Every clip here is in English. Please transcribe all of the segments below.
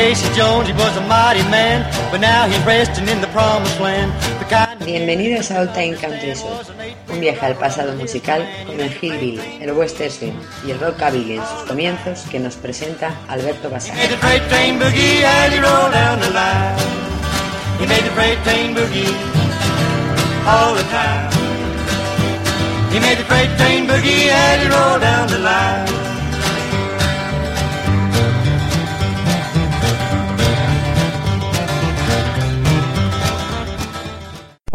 Jones, was a mighty man, but now he's resting in the promised land. Bienvenidos a Old Time un viaje al pasado musical con el hillbilly, el western y el rockabilly en sus comienzos que nos presenta Alberto Basar. He made the train boogie down the line.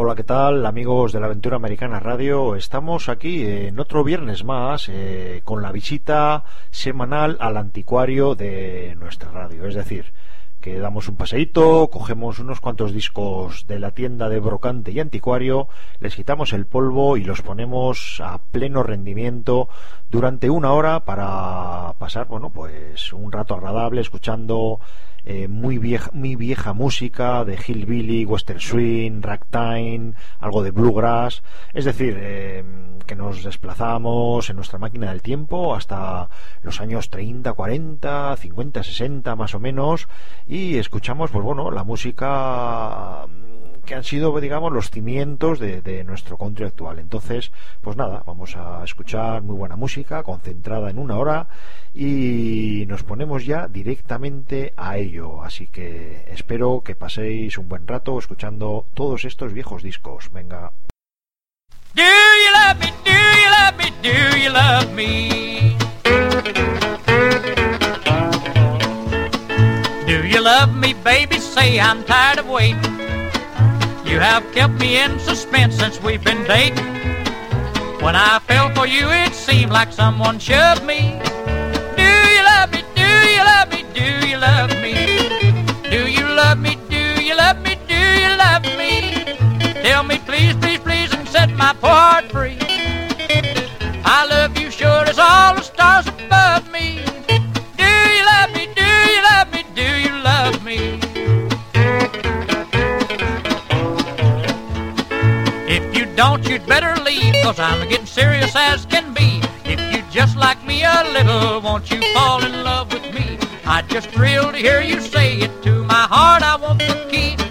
Hola, ¿qué tal amigos de la Aventura Americana Radio? Estamos aquí en otro viernes más eh, con la visita semanal al anticuario de nuestra radio. Es decir, que damos un paseíto, cogemos unos cuantos discos de la tienda de brocante y anticuario, les quitamos el polvo y los ponemos a pleno rendimiento durante una hora para pasar, bueno, pues un rato agradable escuchando eh, muy, vieja, muy vieja música de hillbilly, western swing, ragtime, algo de bluegrass. Es decir, eh, que nos desplazamos en nuestra máquina del tiempo hasta los años 30, 40, 50, 60 más o menos y escuchamos, pues bueno, la música que han sido, digamos, los cimientos de, nuestro country actual. Entonces, pues nada, vamos a escuchar muy buena música, concentrada en una hora, y nos ponemos ya directamente a ello. Así que espero que paséis un buen rato escuchando todos estos viejos discos. Venga. Do you love me? Do you love me? Do you love me? Baby? Say I'm tired of waiting. You have kept me in suspense since we've been dating. When I fell for you, it seemed like someone shoved me. Do you love me? Do you love me? Do you love me? Do you love me? Do you love me? Do you love me? Tell me, please, please, please, and set my heart free. I love you sure as all the stars Don't you'd better leave, cause I'm getting serious as can be. If you just like me a little, won't you fall in love with me? I'd just thrill to hear you say it to my heart. I want the key.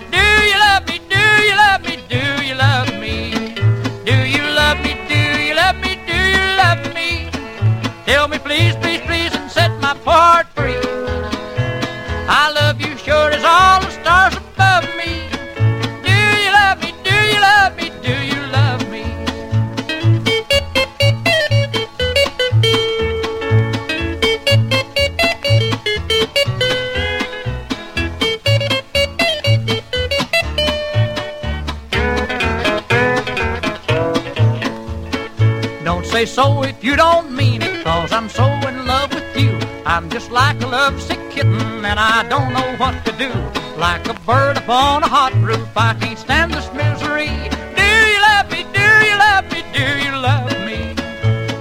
Say so if you don't mean it, cause I'm so in love with you. I'm just like a lovesick kitten, and I don't know what to do. Like a bird upon a hot roof, I can't stand this misery. Do you love me? Do you love me? Do you love me?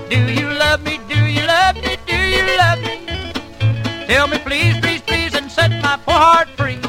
Do you love me? Do you love me? Do you love me? Tell me please, please, please, and set my poor heart free.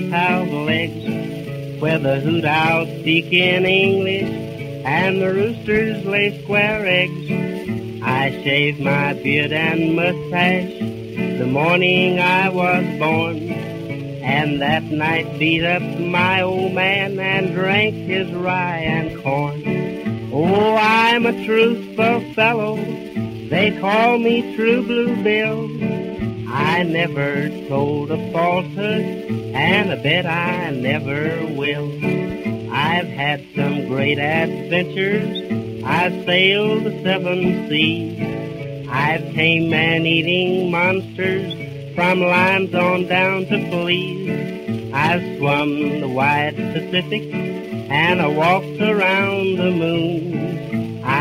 The snakes legs, where the hoot owls speak in English, and the roosters lay square eggs. I shaved my beard and mustache the morning I was born, and that night beat up my old man and drank his rye and corn. Oh, I'm a truthful fellow they call me True Blue Bill. I never told a falsehood, and I bet I never will. I've had some great adventures. I've sailed the seven seas. I've tamed man-eating monsters from limes on down to fleas. I've swum the wide Pacific and I walked around the moon.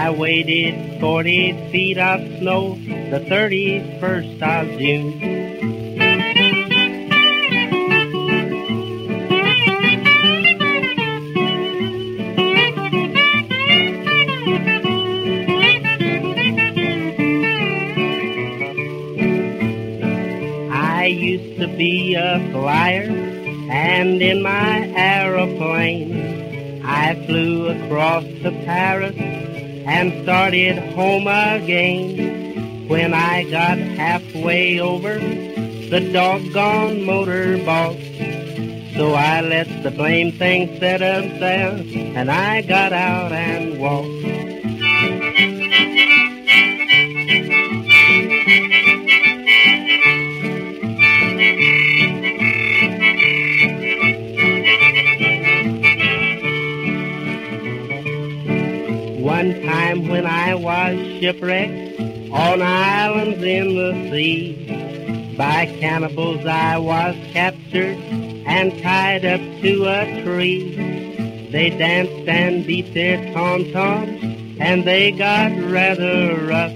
I waded 40 feet of snow the 31st of June. I used to be a flyer, and in my aeroplane I flew across to Paris and started home again. When I got halfway over, the doggone motor balked. So I let the blame thing set up there, and I got out and walked. Shipwrecked on islands in the sea. By cannibals I was captured and tied up to a tree. They danced and beat their tom-toms and they got rather rough.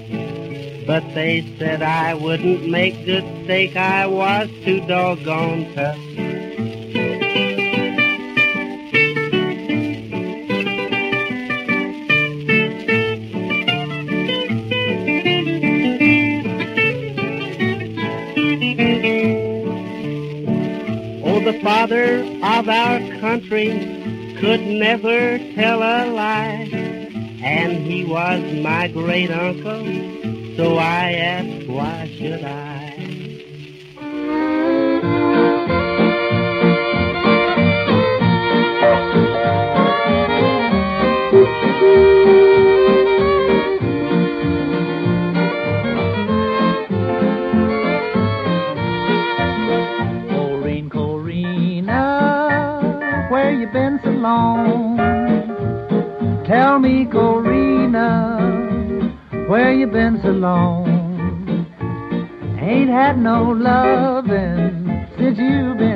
But they said I wouldn't make good steak, I was too doggone tough. Could never tell a lie, and he was my great uncle, so I asked why should I? Been so long? Ain't had no lovin' since you been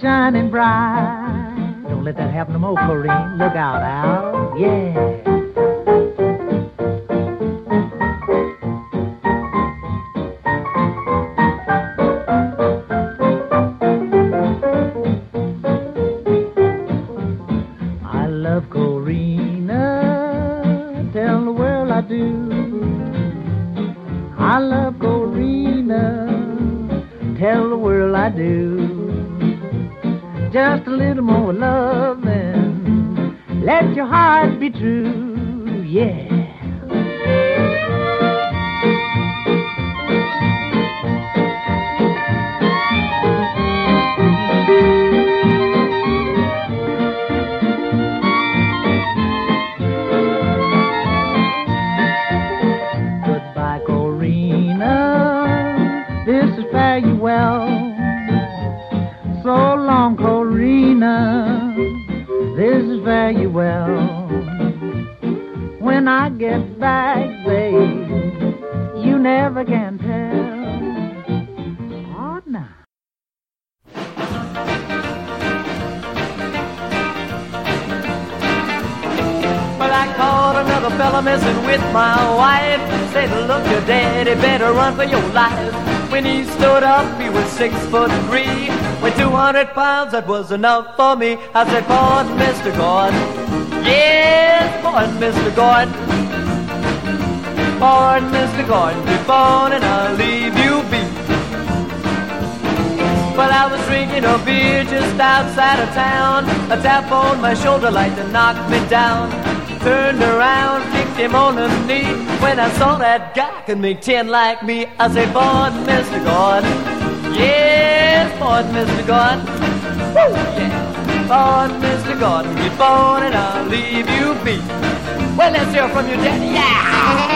shining bright. Don't let that happen no more, Corrine. Look out, Al. Yeah. 200 pounds, that was enough for me. I said, pardon, Mr. Gordon. Yes, pardon, Mr. Gordon. Pardon, Mr. Gordon. Be born and I'll leave you be. Well, I was drinking a beer just outside of town. A tap on my shoulder like to knock me down. Turned around, kicked him on the knee. When I saw that guy could make ten like me, I said, Pardon, Mr. Gordon. Yes, pardon, Mr. Gordon. Woo, yeah. Pardon, Mr. Gordon. Be born and I'll leave you be. Well, let's hear from you, Daddy. Yeah!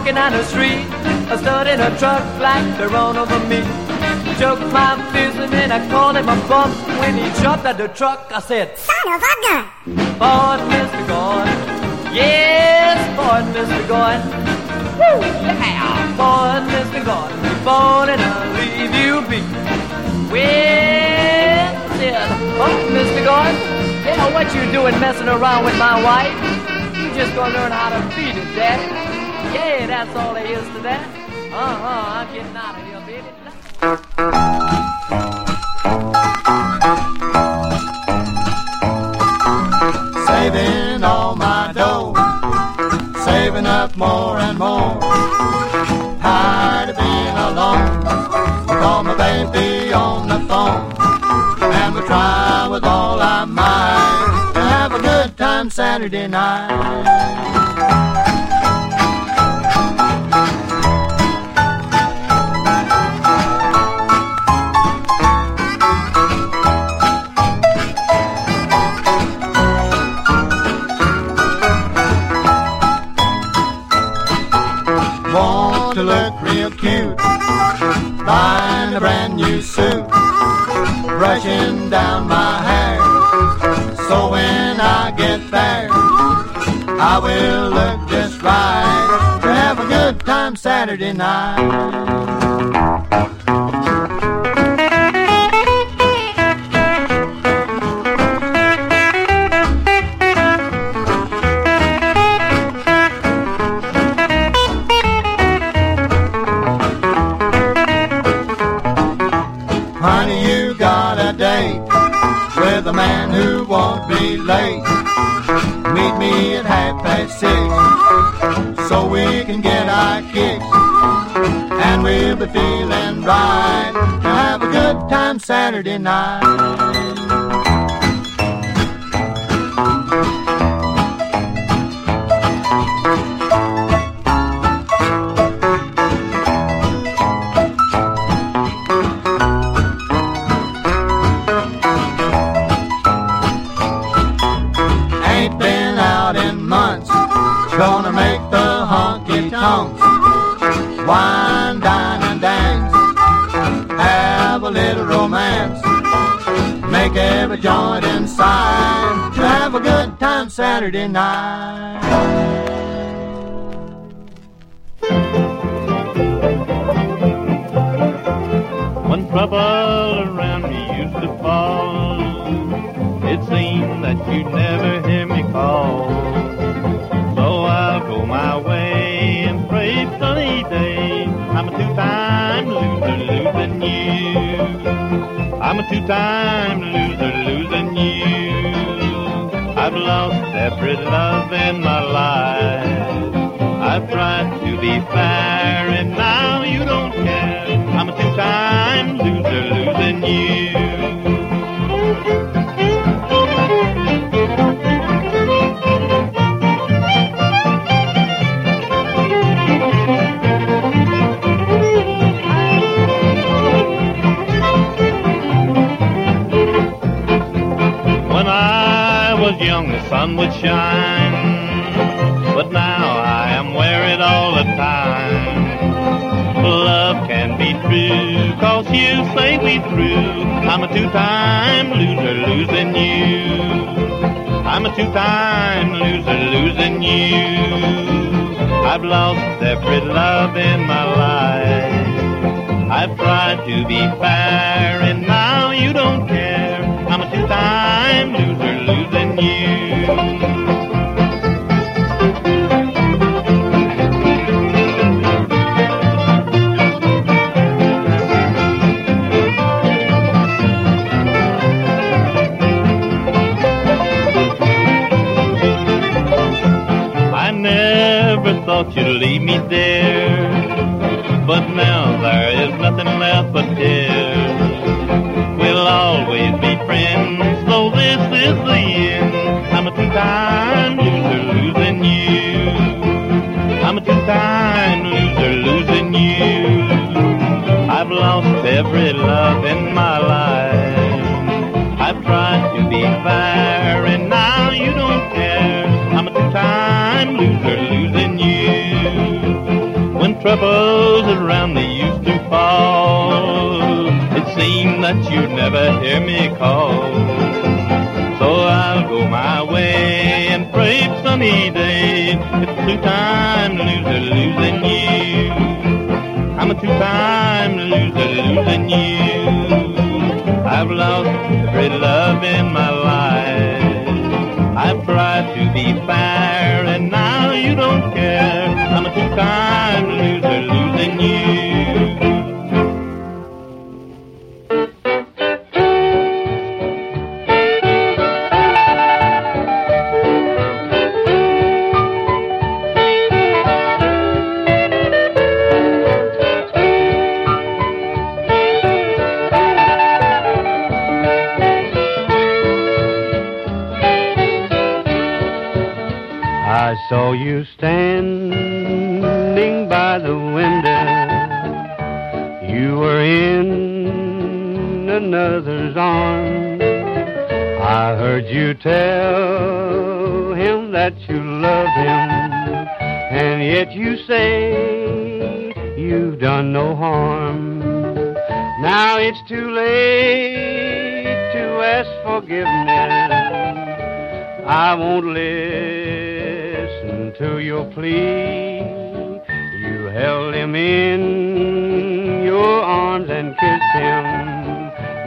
Walking down the street. I stood in a truck like to run over me. Took my fist and I called him a bum. When he jumped out the truck, I said, Son of a gun! Pardon, Mr. Gordon. Yes, pardon, Mr. Gordon. Woo, yeah. Pardon, Mr. Gordon. Born and I'll leave you be. Well, yeah. Pardon, Mr. Gordon. Yeah, what you doing messing around with my wife? You just gonna learn how to beat it, Daddy. Yeah, that's all there is to that. Uh-huh, I'm getting out of here, baby. saving all my dough, saving up more and more. Tired of being alone, call my baby on the phone, and we try with all our might to have a good time Saturday night. New suit, brushing down my hair. So when I get there, I will look just right to have a good time Saturday night. Be late. Meet me at half past six so we can get our kicks. And we'll be feeling right have a good time Saturday night. Saturday night. When trouble around me used to fall, it seemed that you'd never hear me call. So I'll go my way and pray sunny day. I'm a two-time loser, losing you. I'm a two-time loser, lost every love in my life. I've tried to be fair and now you don't care. I'm a two-time loser losing you. Young, the sun would shine. But now I am wearied all the time. Love can be true, cause you say we through. I'm a two-time loser, losing you. I'm a two-time loser, losing you. I've lost every love in my life. I've tried to be fair, and now you don't care. I'm a two-time loser, you. Fair, and now you don't care. I'm a two-time loser, losing you. When troubles around me used to fall, it seemed that you'd never hear me call. So I'll go my way and pray for sunny days. It's a two-time loser, losing you. I'm a two-time loser, losing you. I've lost every love in my life. I've tried to be fair, and now you don't care.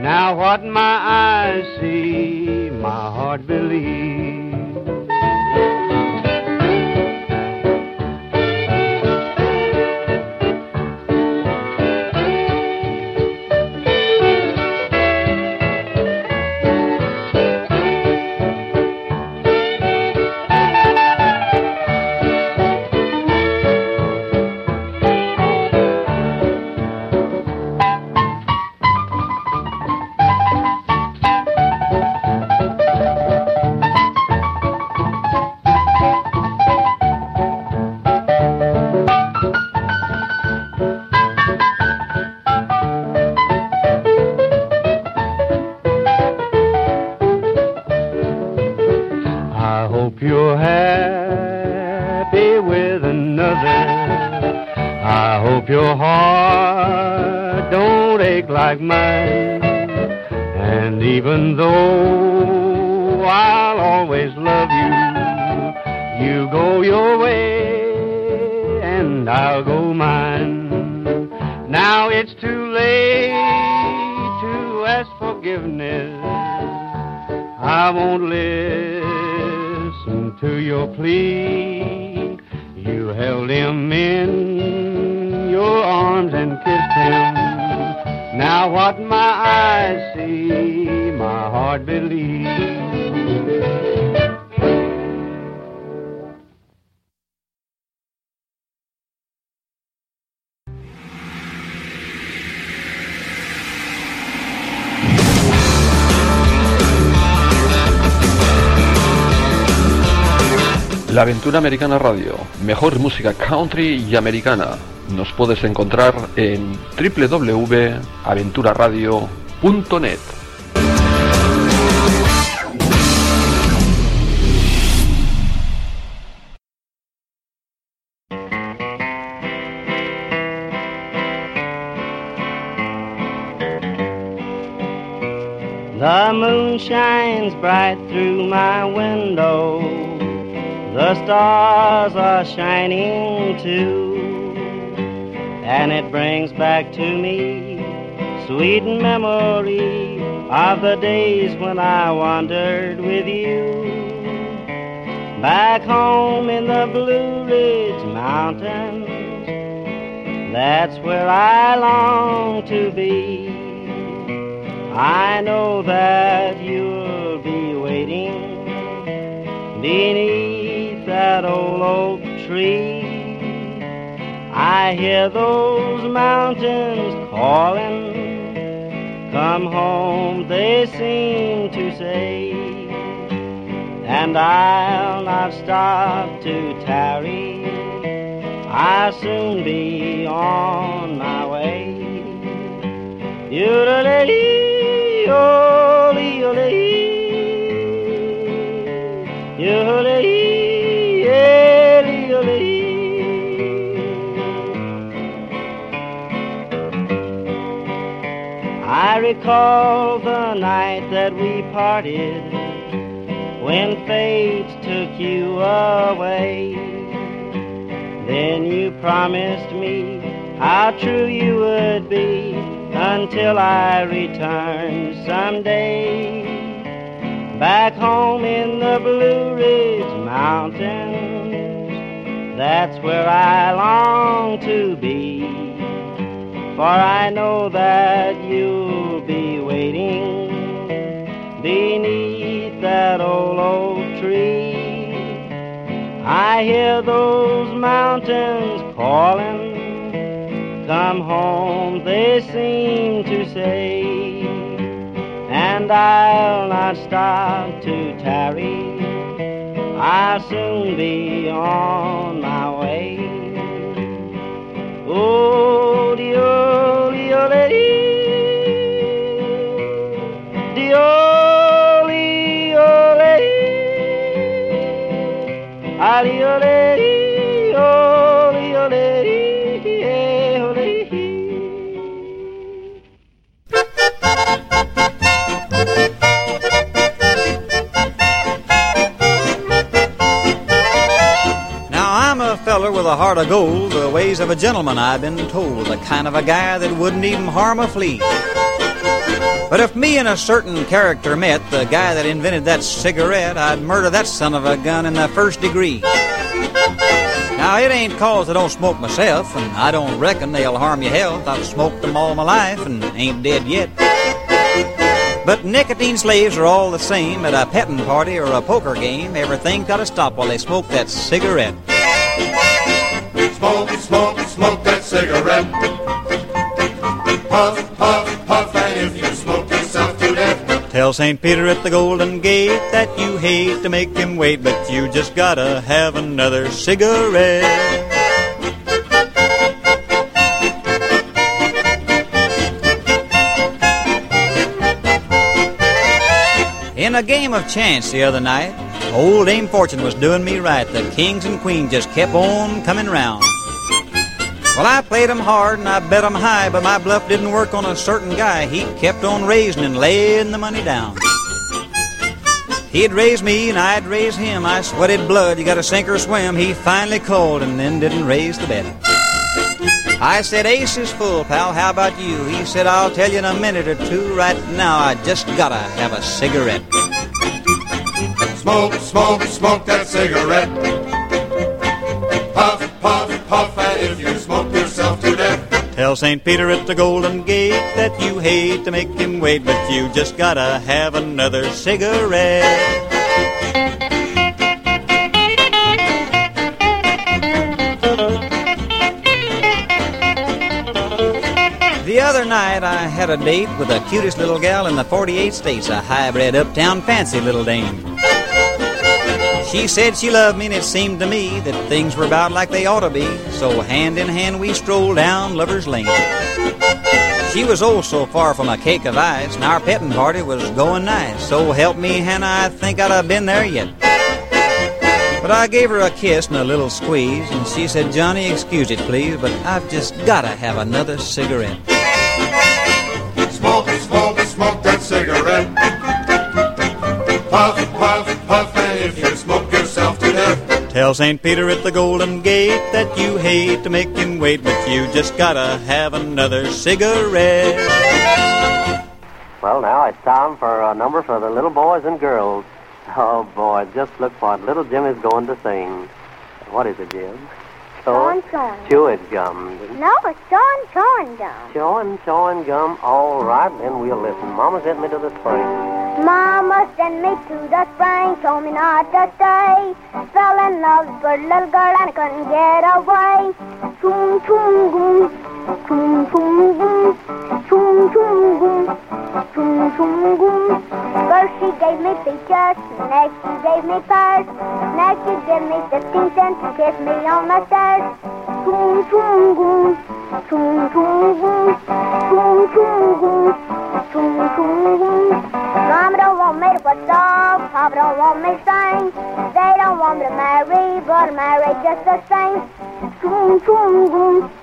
Now what my eyes see, my heart believes. La Aventura Americana Radio, mejor música country y americana. Nos puedes encontrar en www.aventuraradio.net. The moon shines bright through my window. The stars are shining too. And it brings back to me sweet memory of the days when I wandered with you. Back home in the Blue Ridge Mountains, that's where I long to be. I know that you'll be waiting beneath that old oak tree. I hear those mountains calling. Come home, they seem to say. And I'll not stop to tarry. I'll soon be on my way. You-da-da-dee. Yoli, yoli, I recall the night that we parted when fate took you away. Then you promised me how true you would be until I return someday. Back home in the Blue Ridge Mountains, that's where I long to be. For I know that waiting beneath that old oak tree. I hear those mountains calling. Come home, they seem to say, and I'll not stop to tarry. I'll soon be on my way. Oh, dio, dio, dio, dio, dio, a feller with a heart of gold, the ways of a gentleman I've been told, the kind of a guy that wouldn't even harm a flea. But if me and a certain character met, the guy that invented that cigarette, I'd murder that son of a gun in the first degree. Now, it ain't cause I don't smoke myself, and I don't reckon they'll harm your health. I've smoked them all my life and ain't dead yet. But nicotine slaves are all the same at a petting party or a poker game. Everything gotta stop while they smoke that cigarette. Smoke, smoke, smoke that cigarette. Puff, puff, puff, and if you Tell St. Peter at the Golden Gate that you hate to make him wait, but you just gotta have another cigarette. In a game of chance the other night, old Dame Fortune was doing me right. The kings and queens just kept on coming round. Well, I played 'em hard and I bet 'em high, but my bluff didn't work on a certain guy. He kept on raising and laying the money down. He'd raise me and I'd raise him. I sweated blood. You got to sink or swim. He finally called and then didn't raise the bet. I said, Ace is full, pal. How about you? He said, I'll tell you in a minute or two. Right now, I just gotta have a cigarette. Smoke, smoke, smoke that cigarette. Puff, if yourself to death. Tell St. Peter at the Golden Gate that you hate to make him wait, but you just gotta have another cigarette. The other night I had a date with the cutest little gal in the 48 states, a hybrid uptown fancy little dame. She said she loved me, and it seemed to me that things were about like they ought to be. So hand in hand we strolled down Lover's Lane. She was oh so far from a cake of ice, and our petting party was going nice. So help me, Hannah, I think I'd have been there yet. But I gave her a kiss and a little squeeze, and she said, Johnny, excuse it, please, but I've just gotta have another cigarette. Smoke, smoke, smoke that cigarette. Puff, puff, Tell St. Peter at the Golden Gate that you hate to make him wait, but you just gotta have another cigarette. Well, now it's time for a number for the little boys and girls. Oh, boy, just look what little Jim is going to sing. What is it, Jim? Chewing gum. Chewing gum. No, it's chewing, chewing gum. Chewing, chewing gum. All right, then we'll listen. Mama sent me to the spring. Mama sent me to the spring, told me not to stay. Fell in love with a little girl and I couldn't get away. Choom, choom, goom. Choom, choom, goom. Choom, choom, goom. Choom, choom, goom. First she gave me peaches, next she gave me pears. Next she gave me 15 cents to kiss me on the stairs. Choom, choom, goom. Choom, choom, goom. Choom, choom, goom. Choom, goom. Mama don't want me to put dog, Papa don't want me to sing. They don't want me to marry, but I'm married just the same. Choom, choom, goom.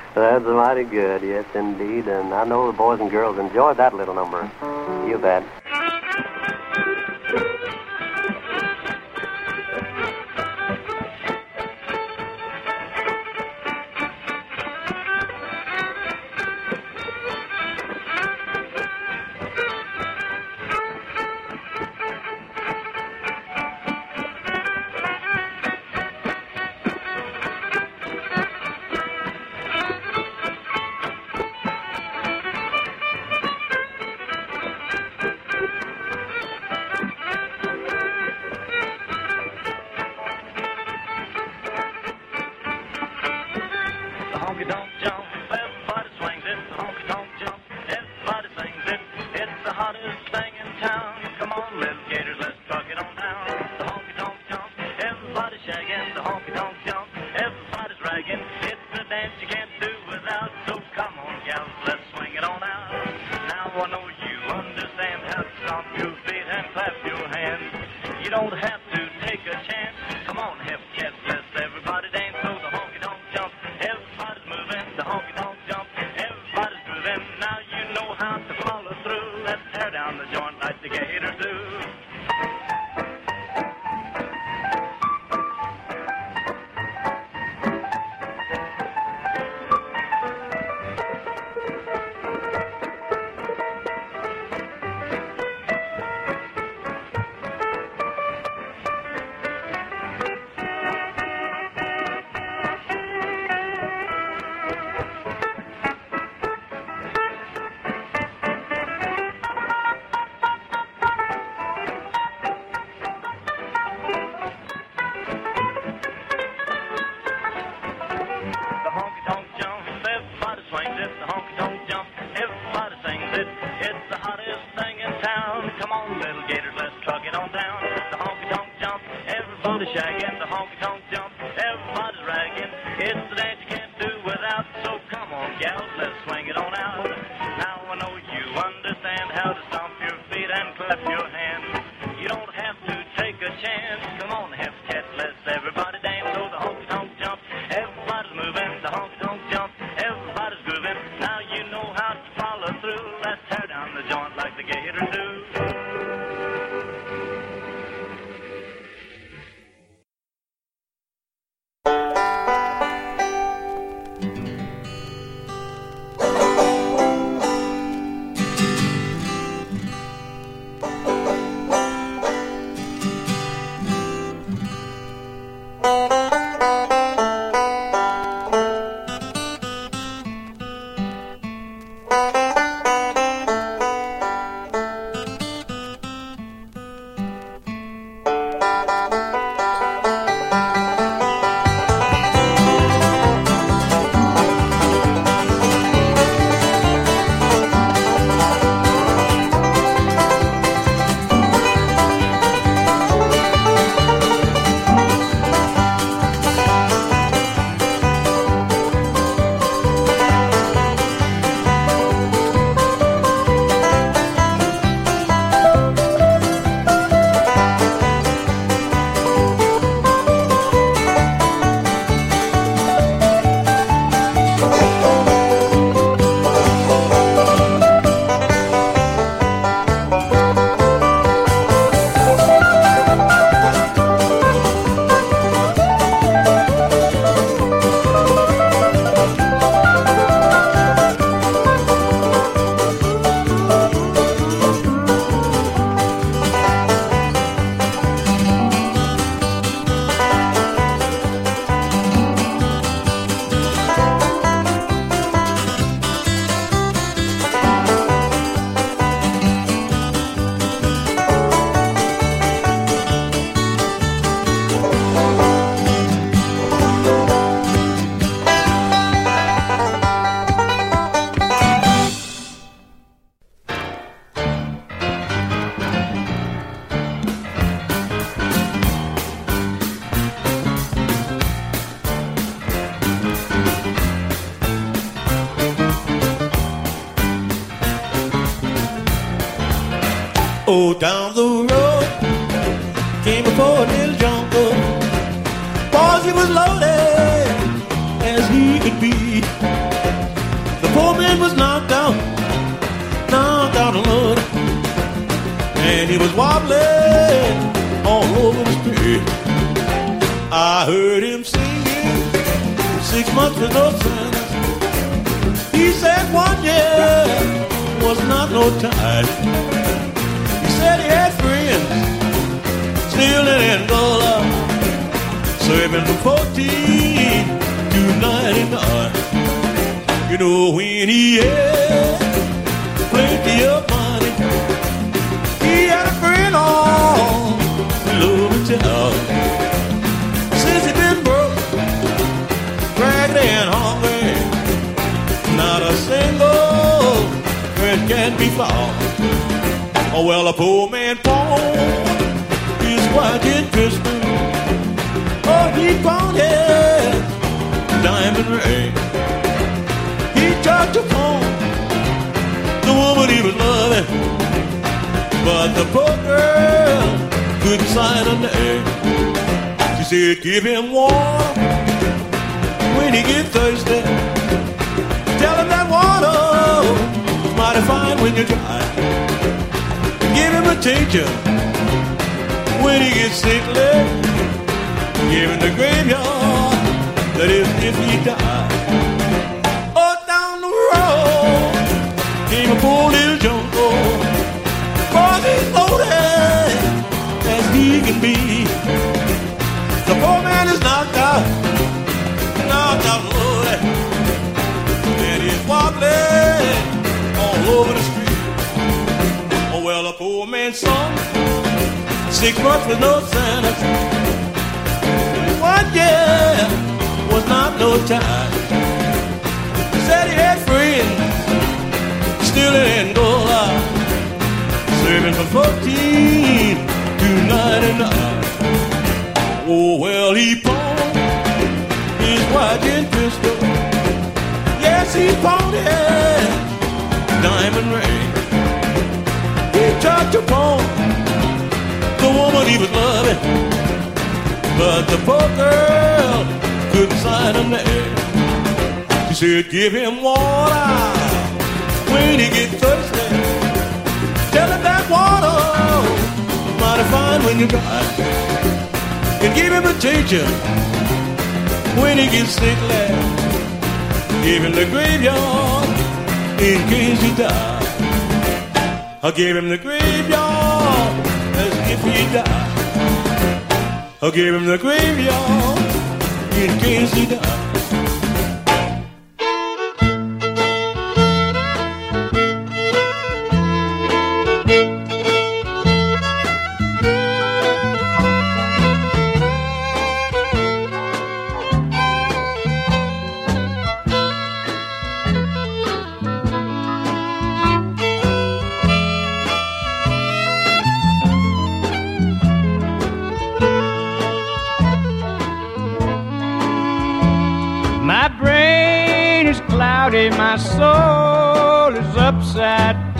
that's mighty good, yes, indeed. And I know the boys and girls enjoyed that little number. You bet. Down the road came a poor little jungle. Boys, he was loaded as he could be. The poor man was knocked out, knocked out loaded. And he was wobbling all over the street. I heard him singing six months with no sentence. He said one year was not no time. Still in Angola, serving from 14 to 99. You know when he had plenty of money, he had a friend on Loving Town. Since he been broke, ragged and hungry, not a single friend can be found. Oh well, a poor man pawned watch in Christmas. Oh, he his diamond ring. He tried to pawn the woman he was loving, but the poor girl couldn't sign a name. She said, "Give him water when he get thirsty. Tell him that water mighty fine when you're dry. Give him a tincture when he gets sickly. Give him the graveyard, that is if he die. Oh, down the road came a poor little jungle. He's loaded as he can be. The poor man is knocked out, knocked out loaded. And he's wobbling all over the street. Oh, well, a poor man's son six months with no sentence. One year was not no time. Said he had friends still in Angola, serving from 14 to 99. Oh, well, he pawned his watch and pistol. Yes, he pawned his diamond ring. He tried to pawn woman he was loving. But the poor girl couldn't sign a name. She said, give him water when he gets thirsty. Tell him that water mighty fine when you dry. And give him a teacher when he gets sickly. Give him the graveyard in case he dies. I gave him the graveyard as if he died. I gave him the graveyard in case he died. Soul is upside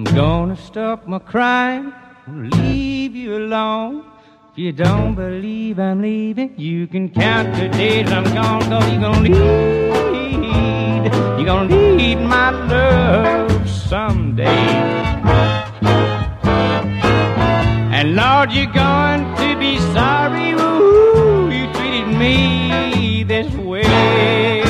I'm gonna stop my crying, gonna leave you alone. If you don't believe I'm leaving, you can count the days I'm gone, cause you're gonna need, you're gonna need my love someday. And Lord, you're going to be sorry, you treated me this way.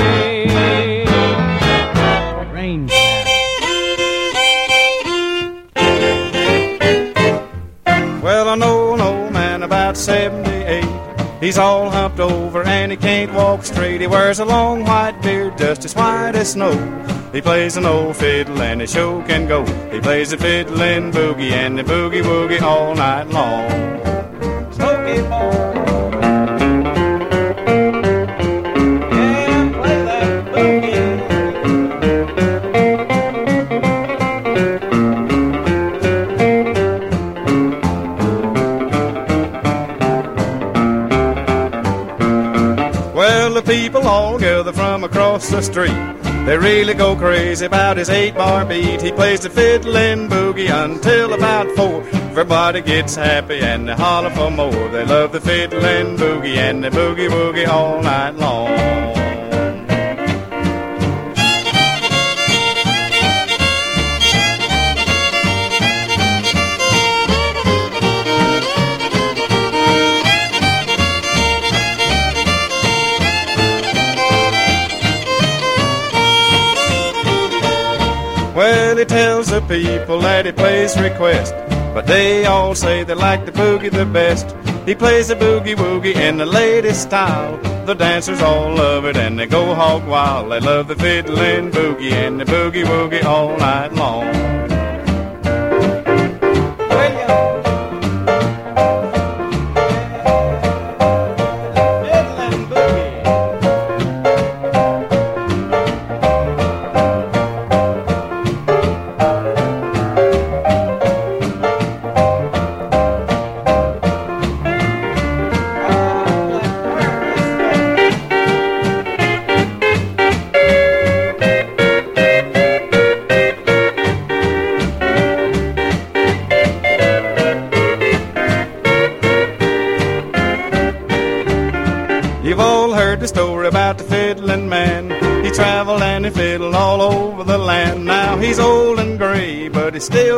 He's all humped over and he can't walk straight. He wears a long white beard just as white as snow. He plays an old fiddle and he sure can go. He plays the fiddle and boogie and the boogie woogie all night long. Smoky boy. From across the street. They really go crazy about his eight bar beat. He plays the fiddle and boogie until about four. Everybody gets happy and they holler for more. They love the fiddle and boogie and the boogie woogie all night long. He tells the people that he plays request, but they all say they like the boogie the best. He plays the boogie woogie in the latest style. The dancers all love it and they go hog wild. They love the fiddle and boogie and the boogie woogie all night long.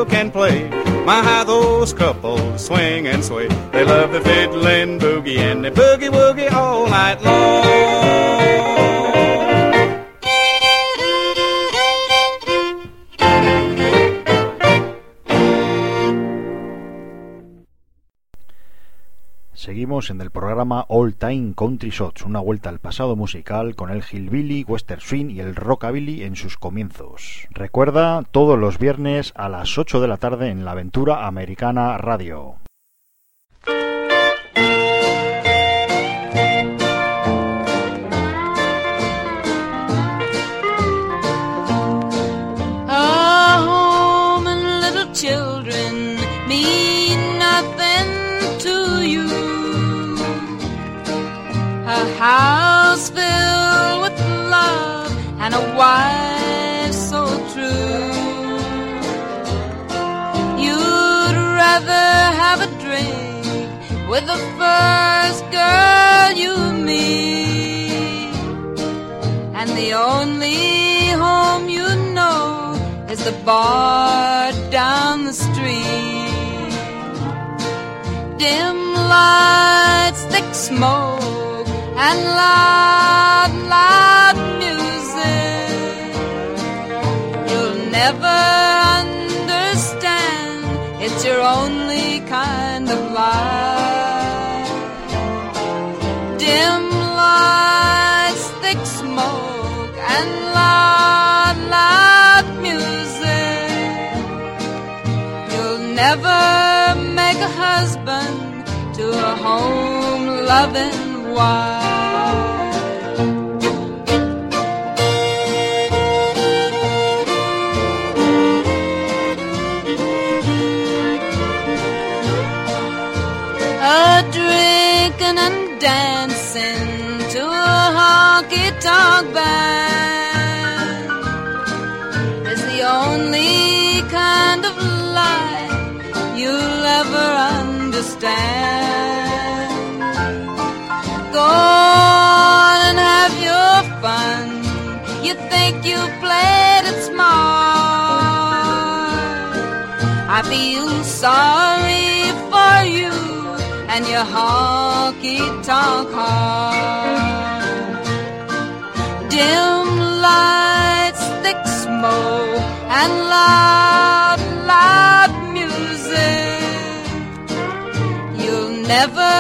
Still can play. My, how those couples swing and sway. They love the fiddling boogie and the boogie woogie all night long. En el programa All Time Country Shots, una vuelta al pasado musical con el hillbilly, western swing y el rockabilly en sus comienzos. Recuerda todos los viernes a las 8 de la tarde en la Aventura Americana Radio. House filled with love and a wife so true. You'd rather have a drink with the first girl you meet. And the only home you know is the bar down the street. Dim lights, thick smoke, and loud, loud music. You'll never understand, it's your only kind of life. Dim lights thick smoke and loud, loud music. You'll never make a husband to a home loving wife. Sorry for you and your honky tonk. Dim lights, thick smoke, and loud, loud music. You'll never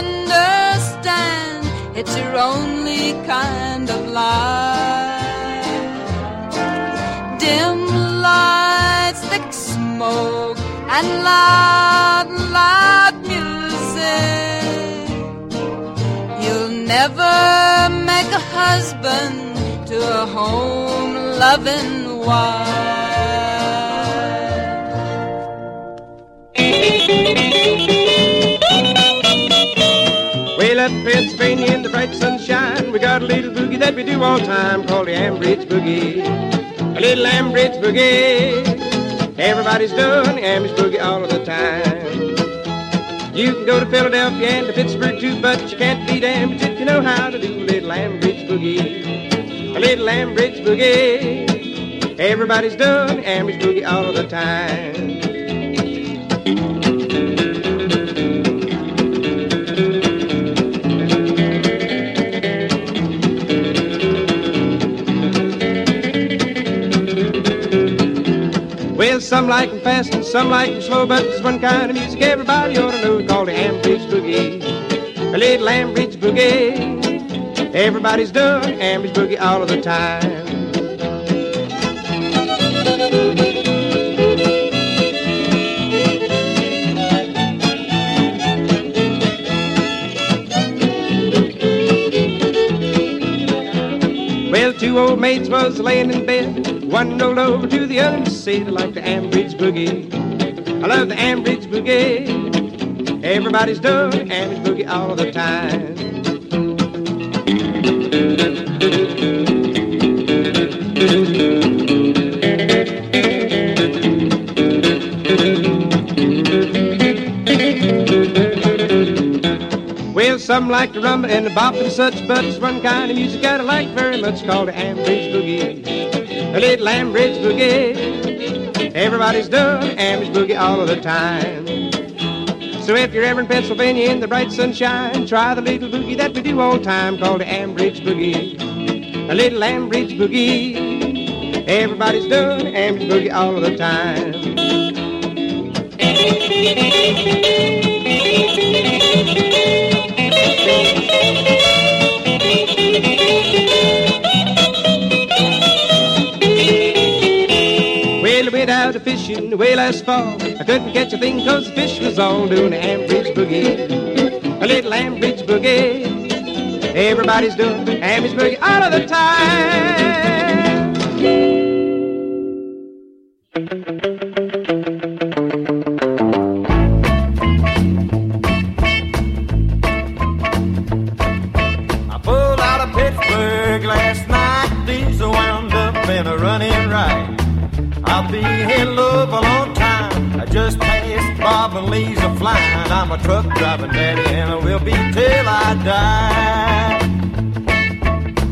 understand, it's your only kind of life. Dim lights, thick smoke, and loud, loud music. You'll never make a husband to a home loving wife. Way up Pennsylvania in the bright sunshine, we got a little boogie that we do all time called the Ambridge Boogie. A little Ambridge Boogie. Everybody's doing the Ambridge Boogie all of the time. You can go to Philadelphia and to Pittsburgh too, but you can't beat Ambridge if you know how to do a little Ambridge Boogie. A little Ambridge Boogie. Everybody's doing the Ambridge Boogie all of the time. Like 'em fast and some like 'em slow, but there's one kind of music everybody ought to know called the Ambridge Boogie. A little Ambridge Boogie. Everybody's doing Ambridge Boogie all of the time. Well, two old maids was laying in bed. One rolled over to the other and said, I like the Ambridge Boogie. I love the Ambridge Boogie. Everybody's doing Ambridge Boogie all the time. Well, some like to rumble and the bop and such, but it's one kind of music that I like very much called the Ambridge Boogie. A little Ambridge Boogie. Everybody's doing Ambridge Boogie all of the time. So if you're ever in Pennsylvania in the bright sunshine, try the little boogie that we do all the time called the Ambridge Boogie. A little Ambridge Boogie. Everybody's doing Ambridge Boogie all of the time. fishing way last fall. I couldn't catch a thing cause the fish was all doing the Ambridge Boogie. A little Ambridge Boogie. Everybody's doing Ambridge Boogie all of the time. And a flying. I'm a truck driving daddy and I will be till I die.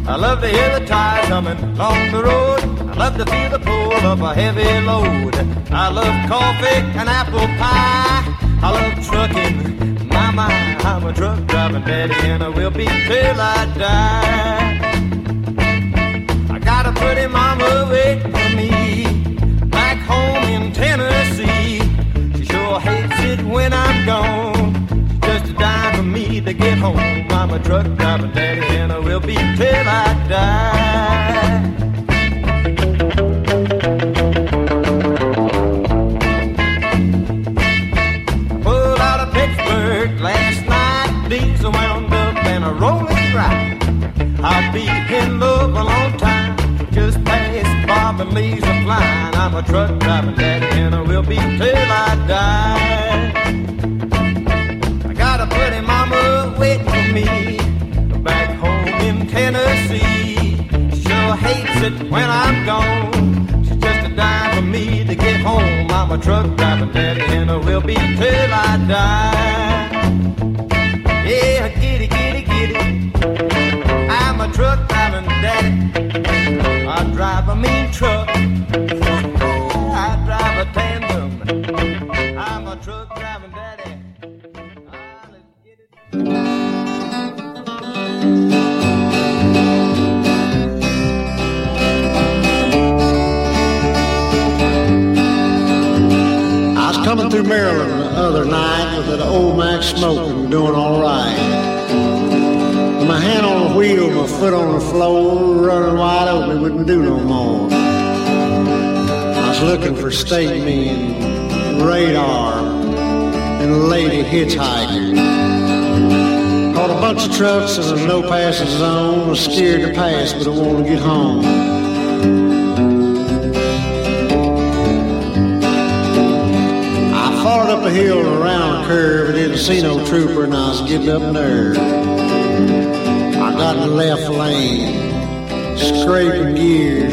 I love to hear the tires humming along the road. I love to feel the pull of a heavy load. I love coffee and apple pie. I love trucking. My, my, I'm a truck driving daddy and I will be till I die. I got a pretty mama waiting for me back home in Tennessee. Sure hates it when I'm gone. Just a dime for me to get home. I'm a truck driver, daddy and I will be till I die. Pulled out of Pittsburgh last night, diesel wound up and a rolling right. Past Bob and flying. I'm a truck driving daddy and I will be till I die. I got a pretty mama waiting for me back home in Tennessee. She sure hates it when I'm gone. She's just a dime for me to get home. I'm a truck driving daddy and I will be till I die. Yeah, giddy, giddy, giddy. I'm a truck driving daddy. I drive a mean truck. I drive a tandem. I'm a truck driving daddy. I was coming through Maryland the other night with an old Mack smoking, doing all right. My hand on the wheel, my foot on the floor, running wide open, wouldn't do no more. I was looking for state men, radar, and lady hitchhiker. Caught a bunch of trucks in a no passing zone. Was scared to pass, but I wanted to get home. I followed up a hill and around a curve. I didn't see no trooper, and I was getting up nerve. Got in the left lane, scraping gears.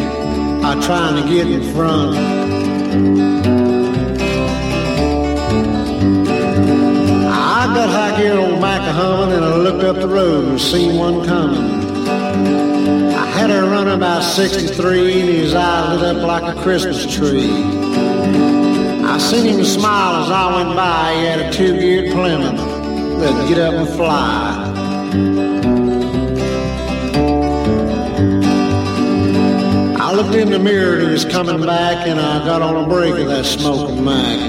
I trying to get in front. I got high gear on Mack humming, and I looked up the road and seen one coming. I had her run about 63, and his eye lit up like a Christmas tree. I seen him smile as I went by. He had a two-geared Plymouth that'd get up and fly. Looked in the mirror and he was coming back, and I got on a break of that smoking Mack.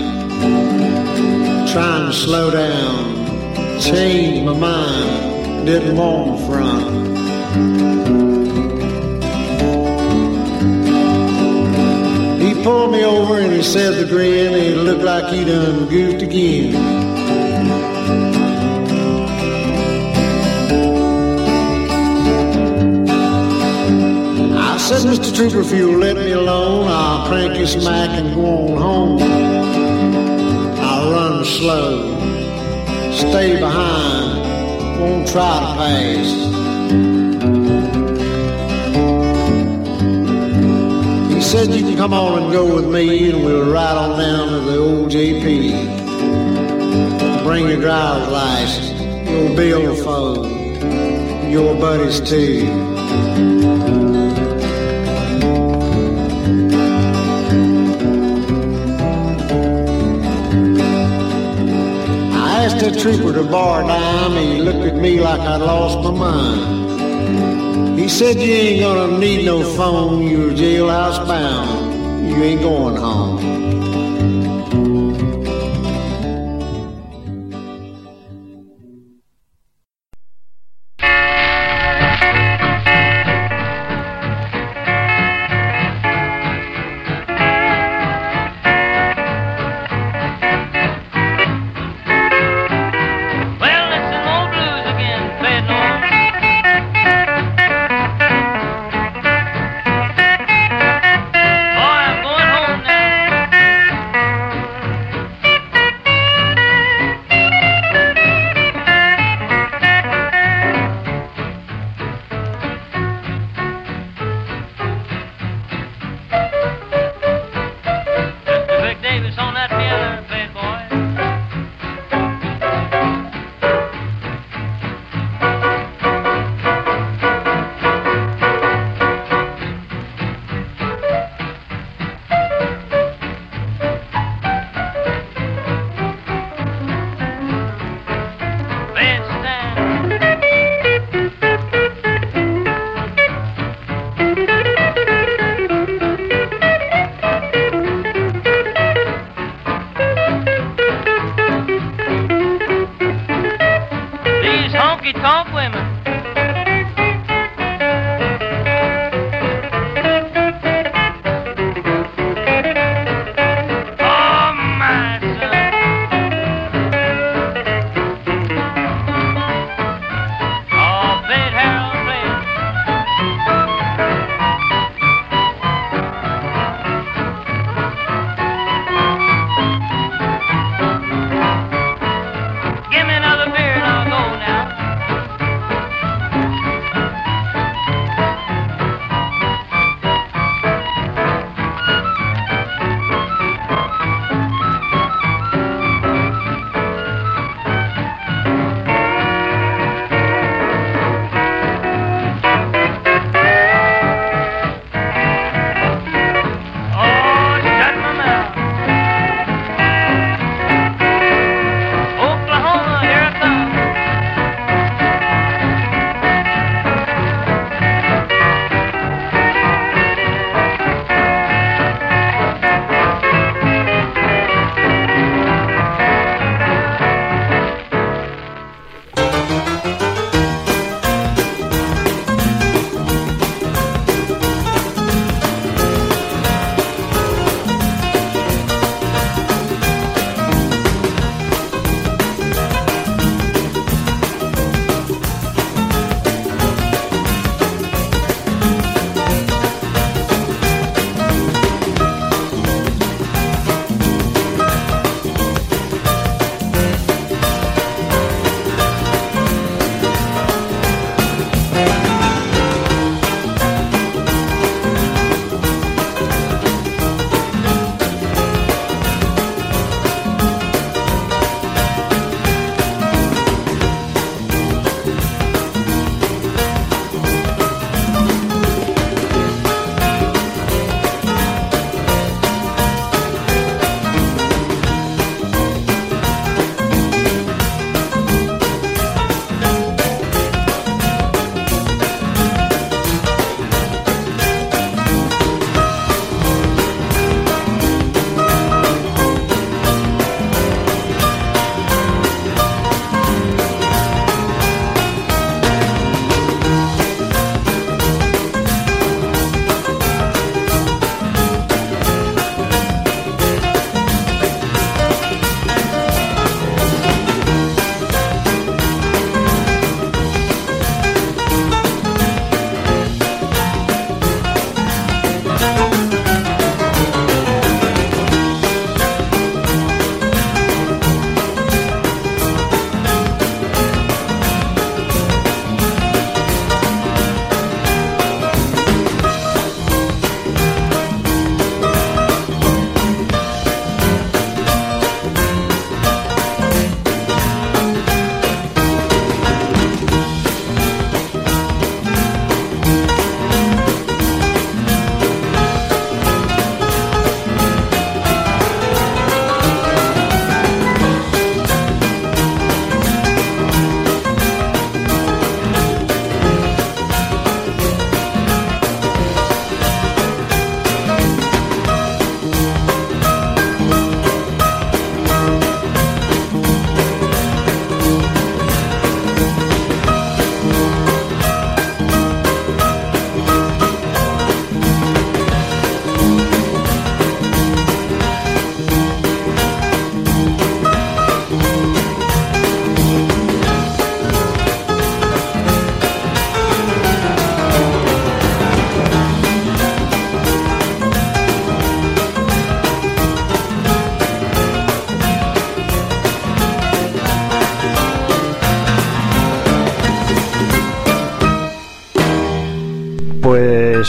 Trying to slow down, change my mind, didn't want in front. He pulled me over and he said the grin, he looked like he done goofed again. Mr. Trooper, if you'll let me alone, I'll crank this Mack and go on home. I'll run slow, stay behind, won't try to pass. He said you can come on and go with me and we'll ride on down to the old JP. Bring your driver's license, your phone. your buddies too. That trooper to bar a dime, and he looked at me like I'd lost my mind. He said, You ain't gonna need no phone, you're jailhouse bound. You ain't going home.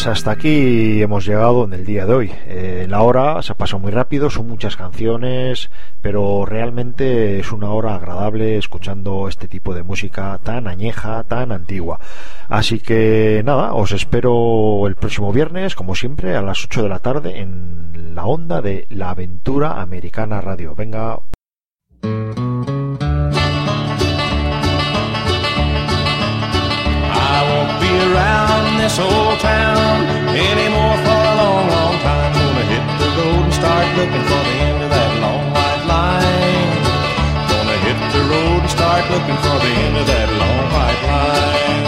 Hasta aquí hemos llegado en el día de hoy. Eh, la hora se pasado muy rápido, son muchas canciones, pero realmente es una hora agradable escuchando este tipo de música tan añeja, tan antigua. Así que nada, os espero el próximo viernes, como siempre, a las 8 de la tarde en la onda de La Aventura Americana Radio. Venga. This old town anymore for a long, long time. Gonna hit the road and start looking for the end of that long white line. Gonna hit the road and start looking for the end of that long white line.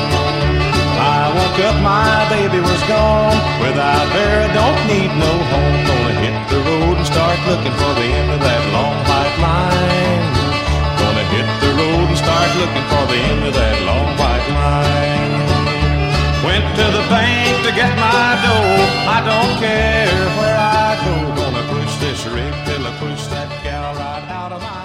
I woke up, my baby was gone. Without her, I don't need no home. Gonna hit the road and start looking for the end of that long white line. Gonna hit the road and start looking for the end of that long white line. Went to the bank to get my dough. I don't care where I go. Gonna push this rig till I push that gal right out of my